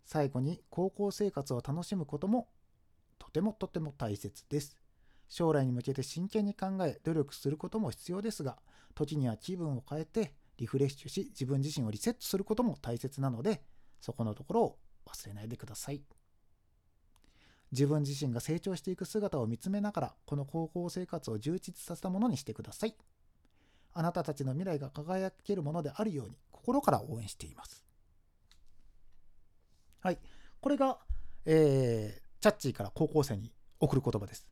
最後に高校生活を楽しむこともとてもとても大切です。将来に向けて真剣に考え努力することも必要ですが時には気分を変えてリフレッシュし自分自身をリセットすることも大切なのでそこのところを忘れないでください。自分自身が成長していく姿を見つめながらこの高校生活を充実させたものにしてください。あなたたちの未来が輝けるものであるように心から応援しています。はい。これが、えー、チャッチーから高校生に送る言葉です。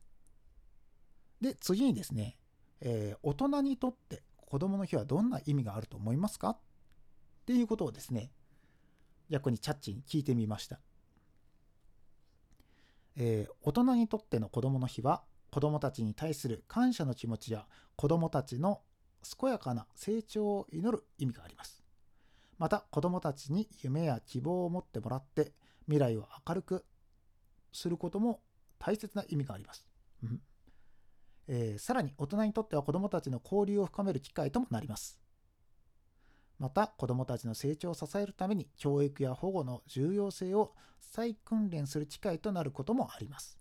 で次にですね、えー、大人にとって子供の日はどんな意味があると思いますか？っていうことをですね、逆にチャッチに聞いてみました。えー、大人にとっての子供の日は、子供たちに対する感謝の気持ちや子供たちの健やかな成長を祈る意味があります。また子供たちに夢や希望を持ってもらって未来を明るくすることも大切な意味があります。うんえー、さらに大人にとっては子どもたちの交流を深める機会ともなります。また子どもたちの成長を支えるために教育や保護の重要性を再訓練する機会となることもあります。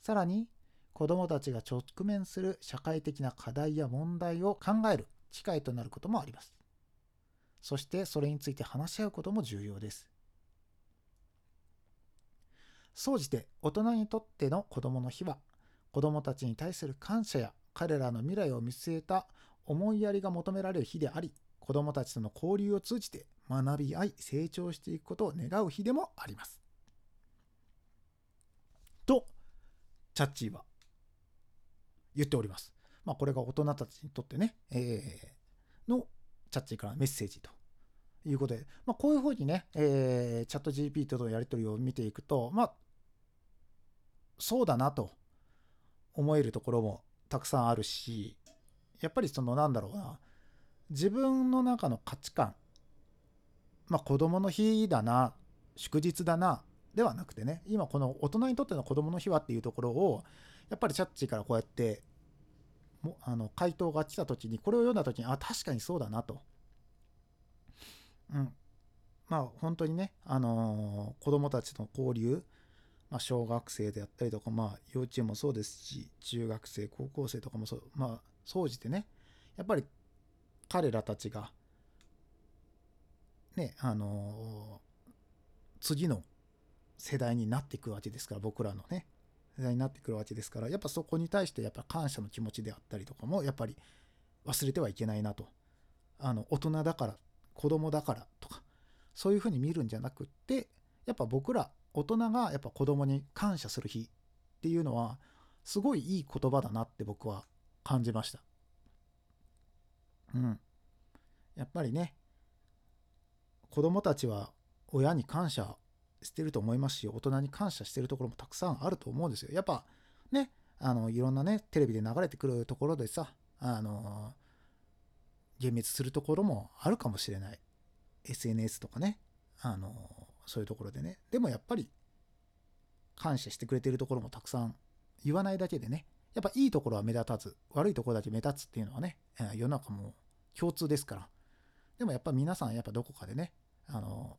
さらに子どもたちが直面する社会的な課題や問題を考える機会となることもあります。そしてそれについて話し合うことも重要です。総じて大人にとっての子どもの日は子どもたちに対する感謝や彼らの未来を見据えた思いやりが求められる日であり子どもたちとの交流を通じて学び合い成長していくことを願う日でもありますとチャッチーは言っております。まあ、これが大人たちにとってね、えー、のチャッチーからのメッセージということで、まあ、こういうふうにね、えー、チャット GPT とのやり取りを見ていくと、まあ、そうだなと思えるところもたくさんあるし、やっぱりそのなんだろうな、自分の中の価値観、まあ子供の日だな、祝日だな、ではなくてね、今この大人にとっての子供の日はっていうところを、やっぱりチャッチーからこうやってもあの回答が来た時にこれを読んだ時にあ確かにそうだなと。うん、まあ本当にね、あのー、子供たちの交流、まあ、小学生であったりとか、まあ、幼稚園もそうですし中学生高校生とかもそうまあ総じてねやっぱり彼らたちがねあのー、次の世代になっていくわけですから僕らのね世代になってくるわけですからやっぱそこに対してやっぱ感謝の気持ちであったりとかもやっぱり忘れてはいけないなと。あの大人だから子供だからとかそういうふうに見るんじゃなくってやっぱ僕ら大人がやっぱ子供に感謝する日っていうのはすごいいい言葉だなって僕は感じました。うん。やっぱりね子供たちは親に感謝してると思いますし大人に感謝してるところもたくさんあると思うんですよ。やっぱねあのいろんなねテレビで流れてくるところでさあの幻滅するところもあるかもしれない。SNS とかねあのそういうところでね。でもやっぱり感謝してくれてるところもたくさん言わないだけでね。やっぱいいところは目立たず悪いところだけ目立つっていうのはね世の中も共通ですから。でもやっぱ皆さんやっぱどこかでねあの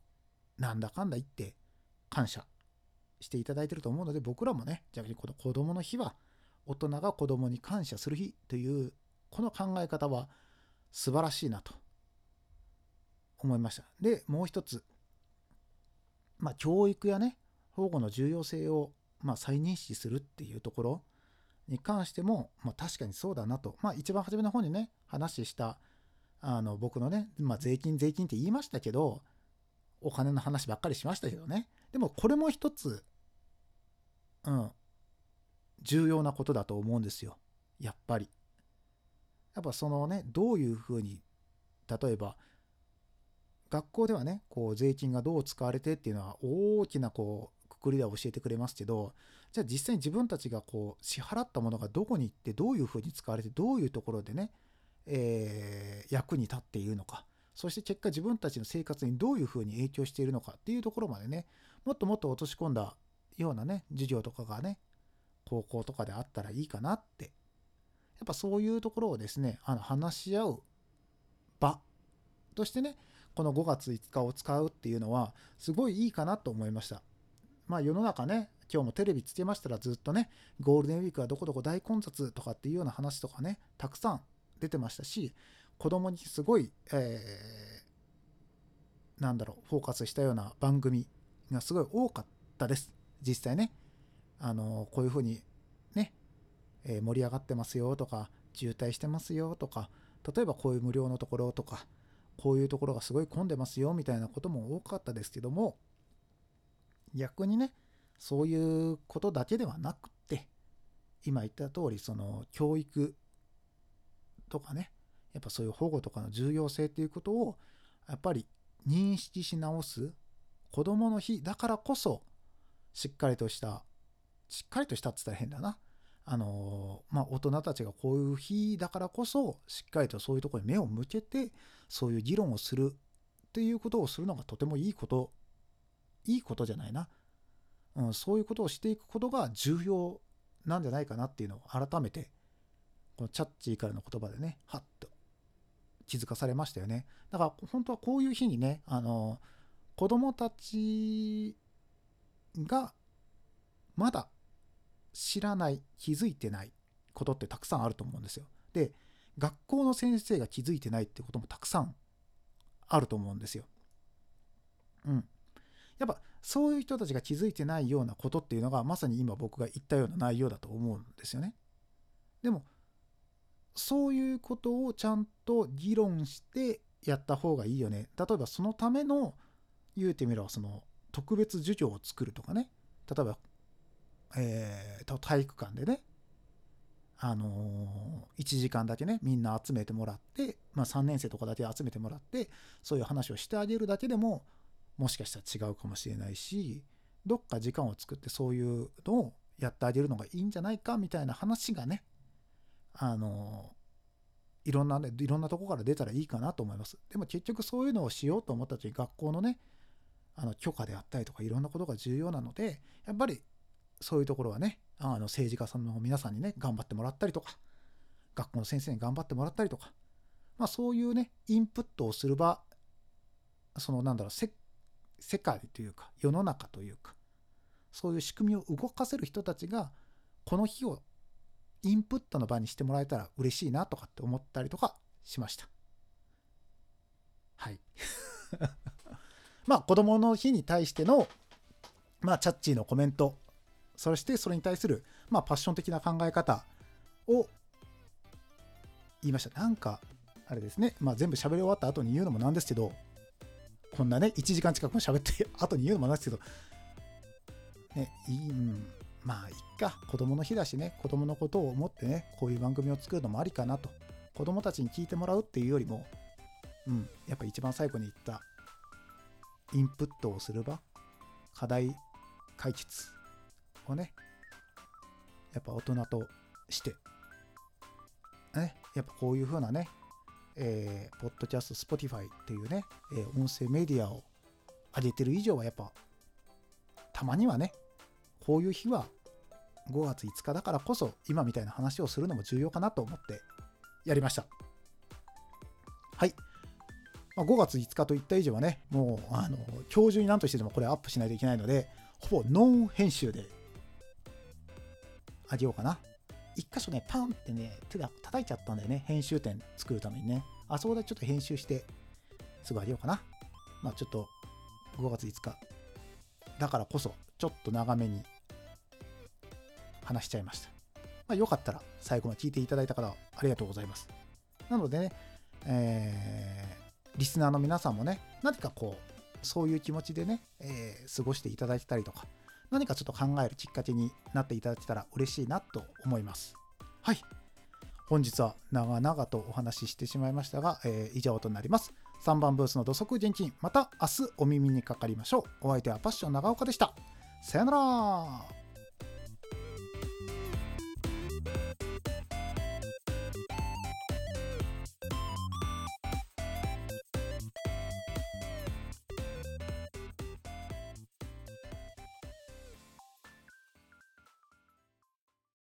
なんだかんだ言って感謝していただいてると思うので僕らもね逆にこの子供の日は大人が子供に感謝する日というこの考え方は素晴らしいなと思いました。で、もう一つ、まあ、教育やね、保護の重要性を、まあ、再認識するっていうところに関しても、まあ、確かにそうだなと、まあ、一番初めの方にね、話したあの僕のね、まあ、税金、税金って言いましたけど、お金の話ばっかりしましたけどね、でもこれも一つ、うん、重要なことだと思うんですよ、やっぱり。やっぱそのねどういうふうに例えば学校ではねこう税金がどう使われてっていうのは大きなこうくくりでは教えてくれますけどじゃあ実際に自分たちがこう支払ったものがどこに行ってどういうふうに使われてどういうところでね、えー、役に立っているのかそして結果自分たちの生活にどういうふうに影響しているのかっていうところまでねもっともっと落とし込んだようなね授業とかがね高校とかであったらいいかなって。やっぱそういうところをですね、あの話し合う場としてね、この5月5日を使うっていうのは、すごいいいかなと思いました。まあ世の中ね、今日もテレビつけましたらずっとね、ゴールデンウィークはどこどこ大混雑とかっていうような話とかね、たくさん出てましたし、子供にすごい、えー、なんだろう、フォーカスしたような番組がすごい多かったです。実際ね。あの、こういうふうにえ盛り上がってますよとか渋滞してますよとか例えばこういう無料のところとかこういうところがすごい混んでますよみたいなことも多かったですけども逆にねそういうことだけではなくって今言った通りその教育とかねやっぱそういう保護とかの重要性っていうことをやっぱり認識し直す子どもの日だからこそしっかりとしたしっかりとしたって言ったら変だな。あのまあ、大人たちがこういう日だからこそしっかりとそういうところに目を向けてそういう議論をするっていうことをするのがとてもいいこといいことじゃないな、うん、そういうことをしていくことが重要なんじゃないかなっていうのを改めてこのチャッチーからの言葉でねはっと気づかされましたよね。だから本当はこういう日にねあの子供たちがまだ知らない気づいてないことってたくさんあると思うんですよ。で学校の先生が気づいてないってこともたくさんあると思うんですよ。うん。やっぱそういう人たちが気づいてないようなことっていうのがまさに今僕が言ったような内容だと思うんですよね。でもそういうことをちゃんと議論してやった方がいいよね。例えばそのための言うてみればその特別授業を作るとかね。例えばえー、と体育館でね、あのー、1時間だけねみんな集めてもらって、まあ、3年生とかだけ集めてもらってそういう話をしてあげるだけでももしかしたら違うかもしれないしどっか時間を作ってそういうのをやってあげるのがいいんじゃないかみたいな話がねあのいろんなねいろんなとこから出たらいいかなと思います。でも結局そういうのをしようと思った時学校のねあの許可であったりとかいろんなことが重要なのでやっぱりそういうところはねあの政治家さんの皆さんにね頑張ってもらったりとか学校の先生に頑張ってもらったりとかまあそういうねインプットをする場そのなんだろう世界というか世の中というかそういう仕組みを動かせる人たちがこの日をインプットの場にしてもらえたら嬉しいなとかって思ったりとかしました。はい。まあ子供の日に対してのまあチャッチーのコメントそしてそれに対するまあパッション的な考え方を言いました。なんかあれですね。まあ全部喋り終わった後に言うのもなんですけどこんなね1時間近くも喋って 後に言うのもなんですけどねいい、うん、まあいっか。子供の日だしね。子供のことを思ってねこういう番組を作るのもありかなと。子供たちに聞いてもらうっていうよりもうんやっぱ一番最後に言ったインプットをする場課題解決をね。やっぱ大人として。ね。やっぱこういう風なね。えー、ポッドキャスト、スポティファイっていうね、えー、音声メディアを上げてる以上はやっぱたまにはねこういう日は5月5日だからこそ今みたいな話をするのも重要かなと思ってやりました。はい。まあ、5月5日といった以上はね、もう、あの、今日中に何としてでもこれアップしないといけないので、ほぼノン編集であげようかな。一箇所ね、パンってね、手が叩いちゃったんだよね。編集点作るためにね。あそこでちょっと編集して、すぐあげようかな。まあちょっと、5月5日。だからこそ、ちょっと長めに話しちゃいました。まあ、よかったら最後まで聞いていただいた方ありがとうございます。なのでね、えー、リスナーの皆さんもね、何かこう、そういう気持ちでね、えー、過ごしていただけたりとか、何かちょっと考えるきっかけになっていただけたら嬉しいなと思います。はい。本日は長々とお話ししてしまいましたが、えー、以上となります。3番ブースの土足現金、また明日お耳にかかりましょう。お相手はパッション長岡でした。さよなら